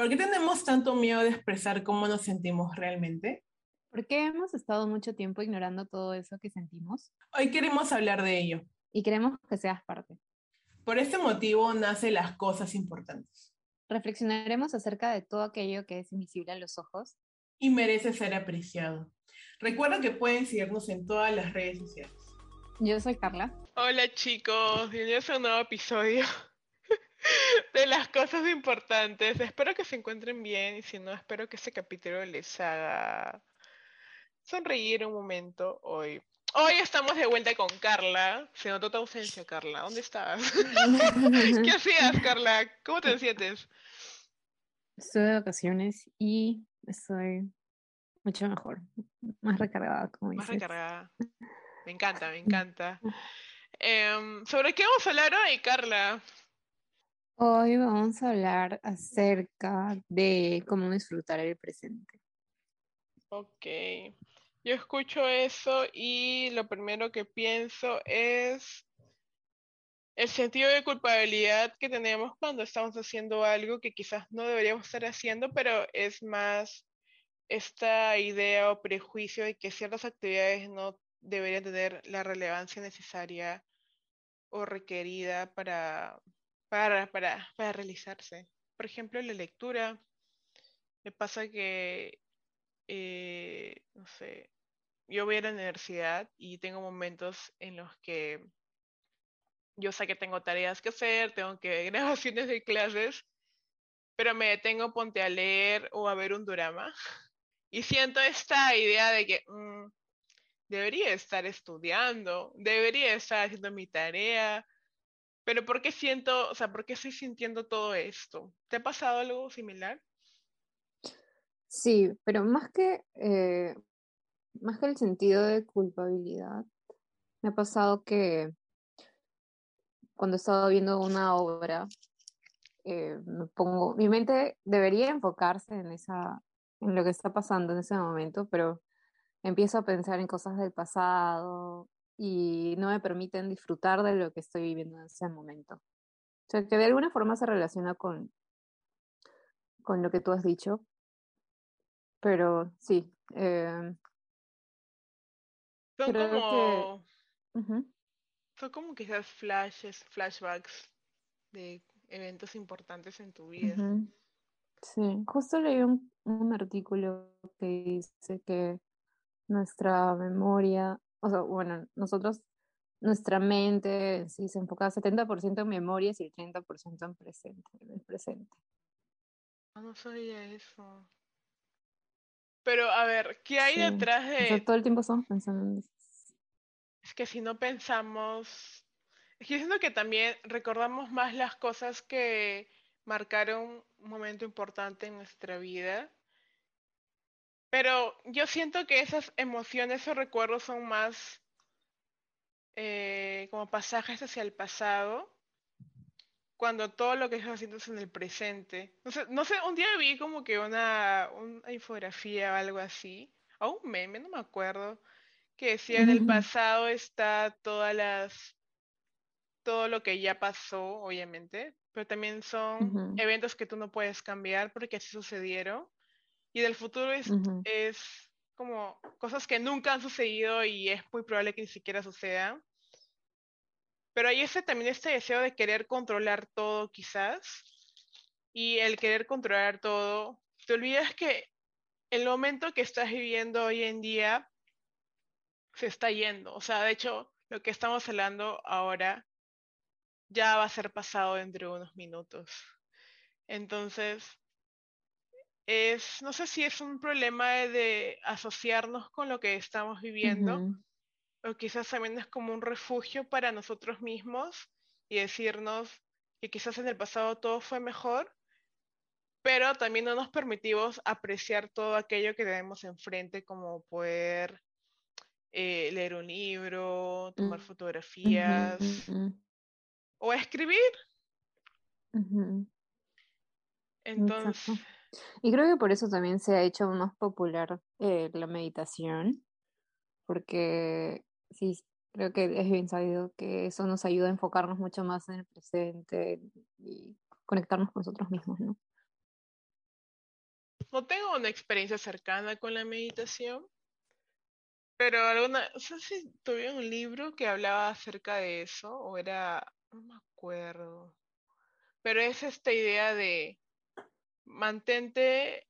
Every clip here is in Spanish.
¿Por qué tenemos tanto miedo de expresar cómo nos sentimos realmente? ¿Por qué hemos estado mucho tiempo ignorando todo eso que sentimos? Hoy queremos hablar de ello. Y queremos que seas parte. Por este motivo nace las cosas importantes. Reflexionaremos acerca de todo aquello que es invisible a los ojos. Y merece ser apreciado. Recuerda que pueden seguirnos en todas las redes sociales. Yo soy Carla. Hola chicos, bienvenidos a un nuevo episodio de las cosas importantes. Espero que se encuentren bien y si no, espero que este capítulo les haga sonreír un momento hoy. Hoy estamos de vuelta con Carla. Se notó tu ausencia, Carla. ¿Dónde estabas? ¿Qué hacías, Carla? ¿Cómo te sientes? Estoy de vacaciones y estoy mucho mejor, más recargada, como Más recargada. Me encanta, me encanta. Em, ¿Sobre qué vamos a hablar hoy, Carla? Hoy vamos a hablar acerca de cómo disfrutar el presente. Ok. Yo escucho eso y lo primero que pienso es el sentido de culpabilidad que tenemos cuando estamos haciendo algo que quizás no deberíamos estar haciendo, pero es más esta idea o prejuicio de que ciertas actividades no deberían tener la relevancia necesaria o requerida para, para, para, para realizarse. Por ejemplo, la lectura. Me pasa que, eh, no sé, yo voy a la universidad y tengo momentos en los que yo sé que tengo tareas que hacer, tengo que grabaciones de clases, pero me detengo ponte a leer o a ver un drama y siento esta idea de que mm, debería estar estudiando, debería estar haciendo mi tarea, pero ¿por qué siento, o sea, por qué estoy sintiendo todo esto? ¿Te ha pasado algo similar? Sí, pero más que, eh, más que el sentido de culpabilidad, me ha pasado que cuando he estado viendo una obra, eh, me pongo, mi mente debería enfocarse en esa, en lo que está pasando en ese momento, pero empiezo a pensar en cosas del pasado y no me permiten disfrutar de lo que estoy viviendo en ese momento. O sea, que de alguna forma se relaciona con, con lo que tú has dicho, pero sí. Eh, son como... Son como quizás flashes, flashbacks de eventos importantes en tu vida. Sí, justo leí un, un artículo que dice que nuestra memoria, o sea, bueno, nosotros, nuestra mente sí se enfoca 70% en memorias y el 30% en presente, en el presente. No sabía eso. Pero a ver, ¿qué hay detrás de...? O sea, todo el tiempo estamos pensando en eso. Es que si no pensamos... Es que siento que también recordamos más las cosas que marcaron un momento importante en nuestra vida pero yo siento que esas emociones o recuerdos son más eh, como pasajes hacia el pasado, cuando todo lo que estás haciendo es en el presente. No sé, no sé, un día vi como que una, una infografía o algo así, o un meme, no me acuerdo, que decía en el pasado está todas las todo lo que ya pasó, obviamente, pero también son eventos que tú no puedes cambiar porque así sucedieron. Y del futuro es, es como cosas que nunca han sucedido y es muy probable que ni siquiera sucedan. Pero hay ese, también este deseo de querer controlar todo quizás. Y el querer controlar todo, te olvidas que el momento que estás viviendo hoy en día se está yendo. O sea, de hecho, lo que estamos hablando ahora ya va a ser pasado dentro de unos minutos. Entonces, es, no sé si es un problema de, asociarnos con lo que estamos viviendo, o quizás también es como un refugio para nosotros mismos y decirnos que quizás en el pasado todo fue mejor, pero también no nos permitimos apreciar todo aquello que tenemos enfrente, como poder eh, leer un libro, tomar mm, fotografías o escribir. Entonces, y creo que por eso también se ha hecho más popular eh, la meditación, porque sí, creo que es bien sabido que eso nos ayuda a enfocarnos mucho más en el presente y conectarnos con nosotros mismos, ¿no? no tengo una experiencia cercana con la meditación, pero alguna, no sé si tuve un libro que hablaba acerca de eso, o era, no me acuerdo, pero es esta idea de mantente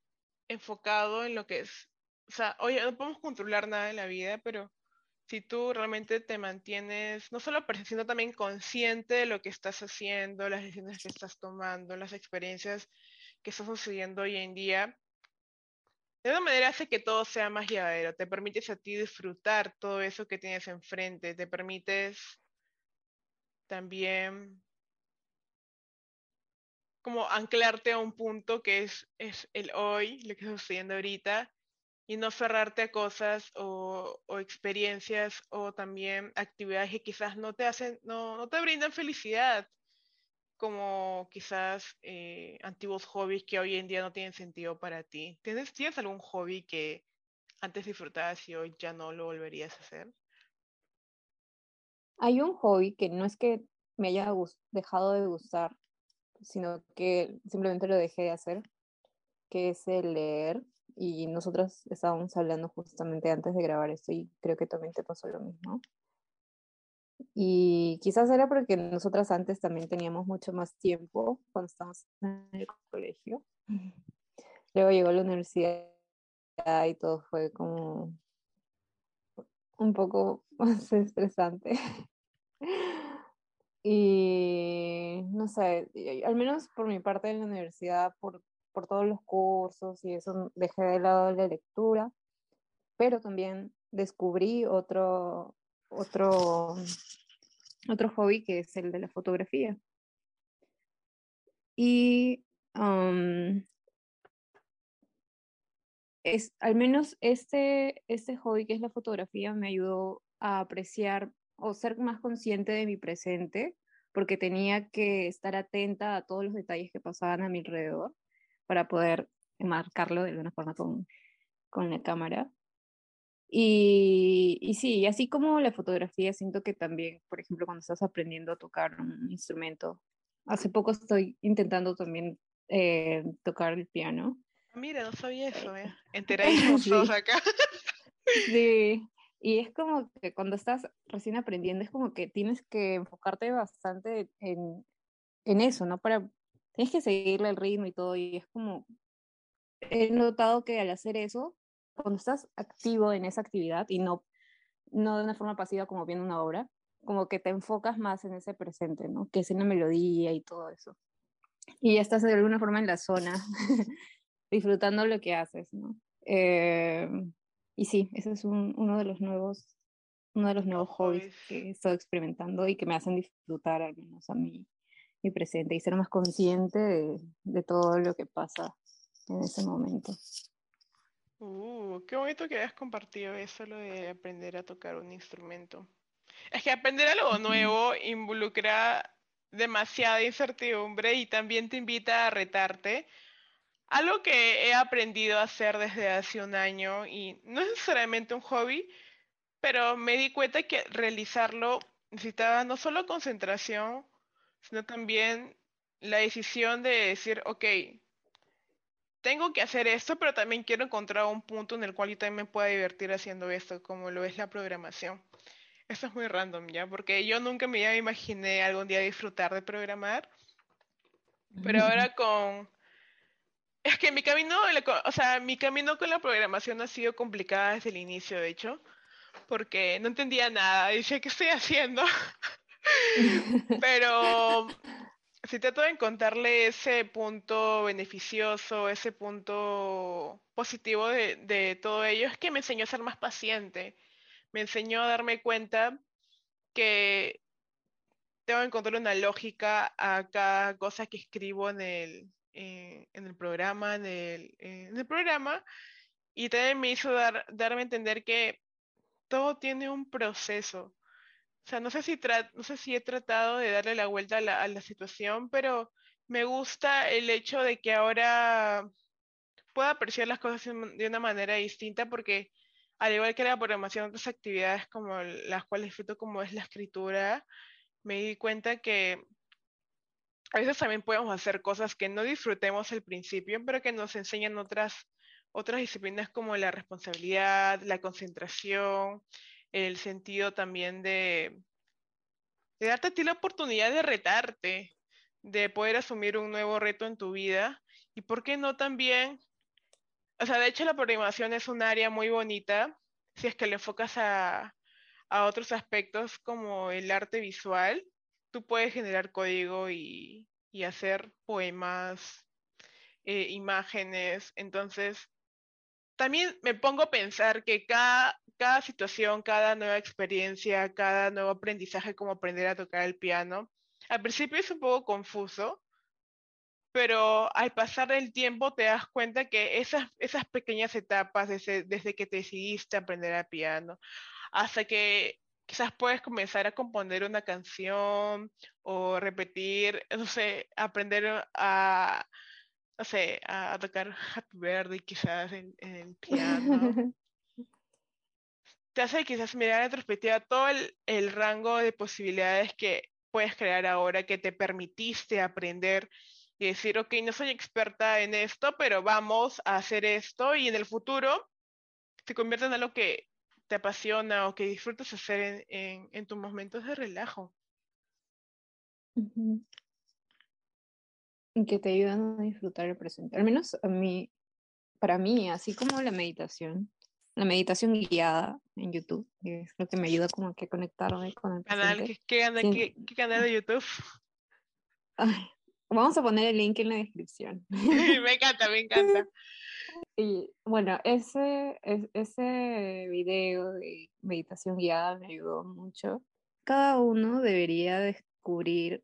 enfocado en lo que es, o sea, oye, no podemos controlar nada en la vida, pero si tú realmente te mantienes no solo sino también consciente de lo que estás haciendo, las decisiones que estás tomando, las experiencias que están sucediendo hoy en día, de una manera hace que todo sea más llevadero, te permites a ti disfrutar todo eso que tienes enfrente, te permites también como anclarte a un punto que es, es el hoy, lo que está sucediendo ahorita, y no cerrarte a cosas o, o, experiencias o también actividades que quizás no te hacen, no, no te brindan felicidad, como quizás eh, antiguos hobbies que hoy en día no tienen sentido para ti. ¿Tienes, ¿Tienes algún hobby que antes disfrutabas y hoy ya no lo volverías a hacer? Hay un hobby que no es que me haya dejado de gustar, sino que simplemente lo dejé de hacer, que es el leer. Y nosotros estábamos hablando justamente antes de grabar esto y creo que también te pasó lo mismo. Y quizás era porque nosotras antes también teníamos mucho más tiempo cuando estábamos en el colegio. Luego llegó la universidad y todo fue como un poco más estresante. Y no sé, al menos por mi parte en la universidad, por, por todos los cursos y eso, dejé de lado la lectura, pero también descubrí otro, otro, otro hobby que es el de la fotografía. Y es, al menos este, este hobby que es la fotografía me ayudó a apreciar o ser más consciente de mi presente, porque tenía que estar atenta a todos los detalles que pasaban a mi alrededor para poder marcarlo de alguna forma con, con la cámara. Y, y sí, así como la fotografía, siento que también, por ejemplo, cuando estás aprendiendo a tocar un instrumento, hace poco estoy intentando también eh, tocar el piano. Mira, no sabía eso, ¿eh? Enteradísimos sí. todos acá. sí, y es como que cuando estás recién aprendiendo, es como que tienes que enfocarte bastante en, en eso, ¿no? Para, tienes que seguirle el ritmo y todo, y es como, he notado que al hacer eso, cuando estás activo en esa actividad y no, no de una forma pasiva como viendo una obra, como que te enfocas más en ese presente, ¿no? Que es en la melodía y todo eso. Y ya estás de alguna forma en la zona, disfrutando lo que haces, ¿no? Eh, y sí, ese es un, uno de los nuevos, uno de los nuevos hobbies que estoy experimentando y que me hacen disfrutar al menos a mí mi presente y ser más consciente de, de todo lo que pasa en ese momento. Uh, qué bonito que hayas compartido eso, lo de aprender a tocar un instrumento. Es que aprender algo nuevo involucra demasiada incertidumbre y también te invita a retarte algo que he aprendido a hacer desde hace un año y no es necesariamente un hobby, pero me di cuenta que realizarlo necesitaba no solo concentración, sino también la decisión de decir, ok, tengo que hacer esto, pero también quiero encontrar un punto en el cual yo también me pueda divertir haciendo esto, como lo es la programación. Esto es muy random, ¿ya? Porque yo nunca me imaginé algún día disfrutar de programar, pero ahora con es que mi camino, o sea, mi camino con la programación ha sido complicada desde el inicio, de hecho, porque no entendía nada, decía, ¿qué estoy haciendo? Pero si trato de encontrarle ese punto beneficioso, ese punto positivo de, de todo ello, es que me enseñó a ser más paciente, me enseñó a darme cuenta que tengo que encontrar una lógica a cada cosa que escribo en el, eh, en el programa, en el, eh, en el, programa, y también me hizo dar, darme a entender que todo tiene un proceso. O sea, no sé si, no sé si he tratado de darle la vuelta a la, a la situación, pero me gusta el hecho de que ahora pueda apreciar las cosas de una manera distinta porque al igual que la programación, otras actividades como las cuales disfruto como es la escritura, me di cuenta que a veces también podemos hacer cosas que no disfrutemos al principio, pero que nos enseñan otras, otras disciplinas como la responsabilidad, la concentración, el sentido también de, darte a ti la oportunidad de retarte, de poder asumir un nuevo reto en tu vida. Y por qué no también, o sea, de hecho la programación es un área muy bonita si es que le enfocas a, a otros aspectos como el arte visual. Tú puedes generar código y, hacer poemas, eh, imágenes. Entonces, también me pongo a pensar que cada, situación, cada nueva experiencia, cada nuevo aprendizaje como aprender a tocar el piano, al principio es un poco confuso, pero al pasar el tiempo te das cuenta que esas, pequeñas etapas, desde, desde que te decidiste aprender a piano, hasta que quizás puedes comenzar a componer una canción o repetir, no sé, aprender a, no sé, a, tocar Happy Birthday quizás en, en el piano. te hace quizás mirar en retrospectiva todo el, el rango de posibilidades que puedes crear ahora que te permitiste aprender y decir, ok, no soy experta en esto, pero vamos a hacer esto y en el futuro se convierte en algo que te apasiona o que disfrutas hacer en, en, tus momentos de relajo. Que te ayudan a disfrutar el presente. Al menos a mí, para mí, así como la meditación, la meditación guiada en YouTube, que es lo que me ayuda como que a conectarme con el canal, presente. ¿qué, qué, qué, qué canal de YouTube? Ay, vamos a poner el link en la descripción. me encanta, me encanta. Y bueno, ese, ese video de meditación guiada me ayudó mucho. Cada uno debería descubrir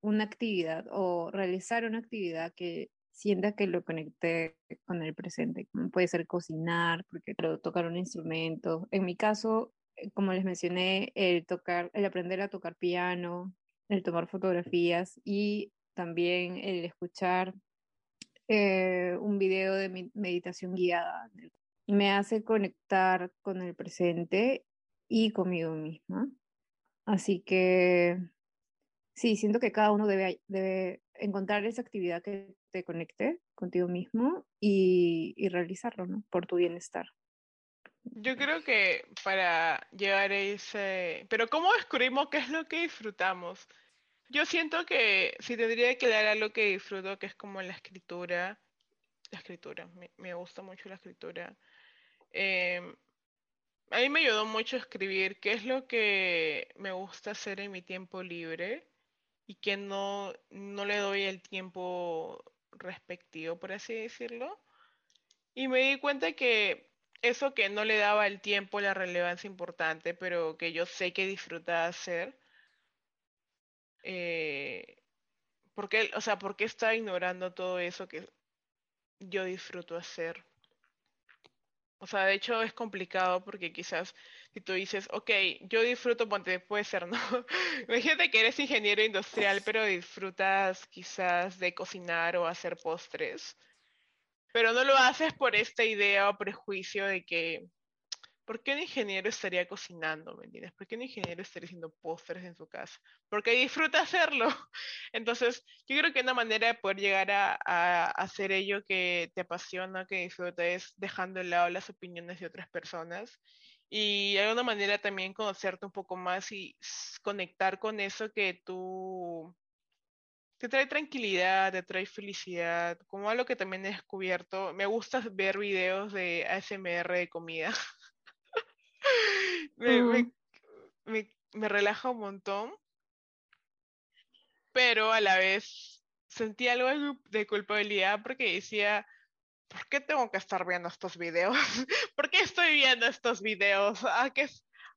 una actividad o realizar una actividad que sienta que lo conecte con el presente, puede ser cocinar, porque tocar un instrumento. En mi caso, eh, como les mencioné, el tocar, el aprender a tocar piano, el tomar fotografías y también el escuchar eh, un video de meditación guiada. Me hace conectar con el presente y conmigo misma. Así que sí, siento que cada uno debe, debe encontrar esa actividad que te conecte contigo mismo y, y realizarlo, ¿no? Por tu bienestar. Yo creo que para llegar a ese... Pero ¿cómo descubrimos qué es lo que disfrutamos? Yo siento que si tendría que dar algo que disfruto, que es como la escritura, la escritura, me, me gusta mucho la escritura. Eh, a mí me ayudó mucho escribir qué es lo que me gusta hacer en mi tiempo libre y que no, no le doy el tiempo respectivo, por así decirlo. Y me di cuenta que eso que no le daba el tiempo, la relevancia importante, pero que yo sé que disfrutaba hacer, eh, ¿por qué, o sea, ¿por qué estaba ignorando todo eso que yo disfruto hacer? O sea, de hecho es complicado porque quizás si tú dices, ok, yo disfruto, ponte, puede ser, ¿no? Imagínate que eres ingeniero industrial, pero disfrutas quizás de cocinar o hacer postres, pero no lo haces por esta idea o prejuicio de que ¿por qué un ingeniero estaría cocinando? ¿Me entiendes? ¿Por qué un ingeniero estaría haciendo postres en su casa? Porque disfruta hacerlo. Entonces, yo creo que una manera de poder llegar a, hacer ello que te apasiona, que disfruta, es dejando de lado las opiniones de otras personas. Y de alguna manera también conocerte un poco más y conectar con eso que tú te trae tranquilidad, te trae felicidad, como algo que también he descubierto. Me gusta ver videos de ASMR de comida. me, me, me, relaja un montón, pero a la vez sentí algo de culpabilidad porque decía, ¿por qué tengo que estar viendo estos videos? ¿Por qué estoy viendo estos videos? ¿A, qué,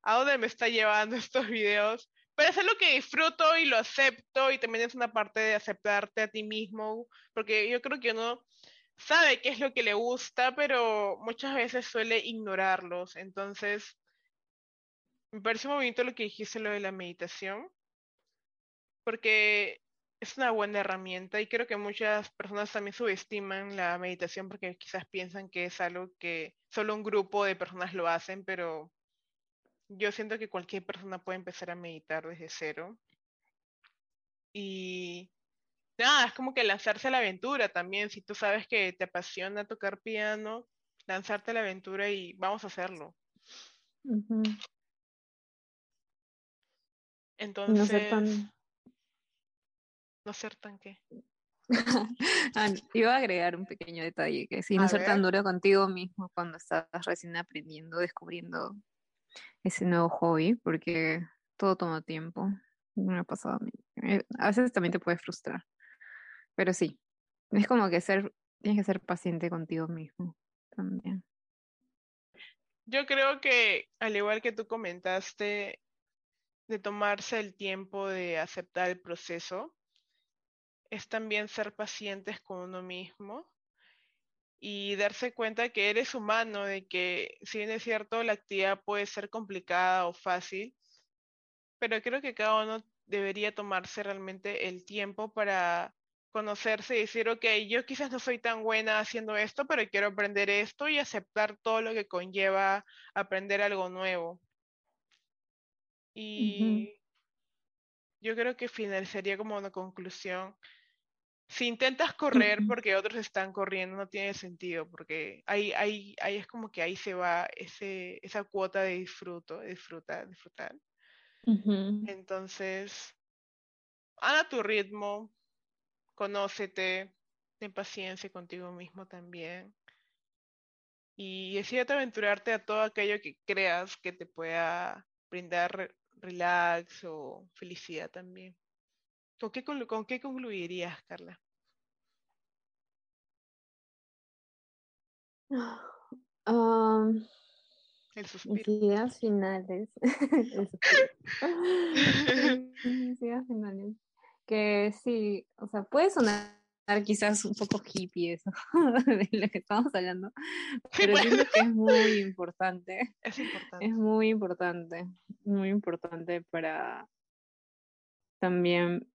¿A dónde me está llevando estos videos? Pero es algo que disfruto y lo acepto y también es una parte de aceptarte a ti mismo, porque yo creo que uno sabe qué es lo que le gusta, pero muchas veces suele ignorarlos. Entonces, me parece muy bonito lo que dijiste, lo de la meditación, porque es una buena herramienta y creo que muchas personas también subestiman la meditación porque quizás piensan que es algo que solo un grupo de personas lo hacen, pero yo siento que cualquier persona puede empezar a meditar desde cero. Y nada, es como que lanzarse a la aventura también. Si tú sabes que te apasiona tocar piano, lanzarte a la aventura y vamos a hacerlo. Entonces. No ser tan. No ser tan qué. Ah, iba a agregar un pequeño detalle, que si no ser tan duro contigo mismo cuando estás recién aprendiendo, descubriendo ese nuevo hobby, porque todo toma tiempo. Me ha pasado a mí. Eh, a veces también te puede frustrar. Pero sí, es como que ser, tienes que ser paciente contigo mismo también. Yo creo que, al igual que tú comentaste, de tomarse el tiempo de aceptar el proceso, es también ser pacientes con uno mismo y darse cuenta que eres humano, de que si bien es cierto, la actividad puede ser complicada o fácil, pero creo que cada uno debería tomarse realmente el tiempo para conocerse y decir, ok, yo quizás no soy tan buena haciendo esto, pero quiero aprender esto y aceptar todo lo que conlleva aprender algo nuevo. Y yo creo que final sería como una conclusión si intentas correr porque otros están corriendo, no tiene sentido, porque ahí, ahí, ahí es como que ahí se va ese, esa cuota de disfruto, disfrutar, disfrutar. Entonces, a tu ritmo, conócete, ten paciencia contigo mismo también. Y decídete aventurarte a todo aquello que creas que te pueda brindar relax o felicidad también. ¿Con qué, con qué concluirías, Carla? Um, el suspiro. ideas finales. ideas finales. Que sí, o sea, puede sonar quizás un poco hippie eso de lo que estamos hablando, pero creo que es muy importante. Es importante. Es muy importante, muy importante para también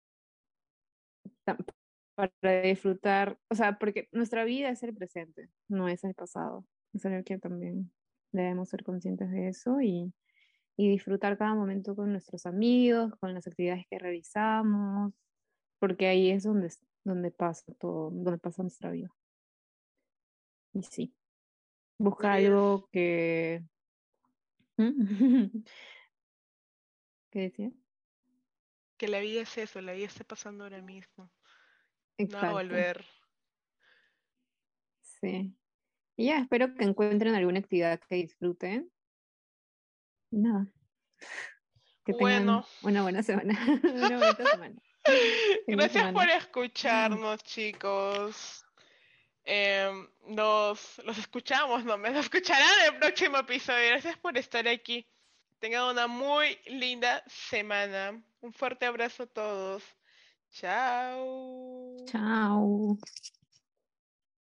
para disfrutar, o sea, porque nuestra vida es el presente, no es el pasado. Es algo que también debemos ser conscientes de eso y, y disfrutar cada momento con nuestros amigos, con las actividades que realizamos, porque ahí es donde, donde pasa todo, donde pasa nuestra vida. Y sí, busca algo que... ¿Mm? ¿Qué decía? Que la vida es eso, la vida está pasando ahora mismo. No a volver. Sí. Y ya, espero que encuentren alguna actividad que disfruten. Y nada. Que tengan una buena semana. una buena semana. Gracias por escucharnos, chicos. Em, nos los escuchamos, no me los escucharán en el próximo episodio. Gracias por estar aquí. Tengan una muy linda semana. Un fuerte abrazo a todos. Chao. Chao.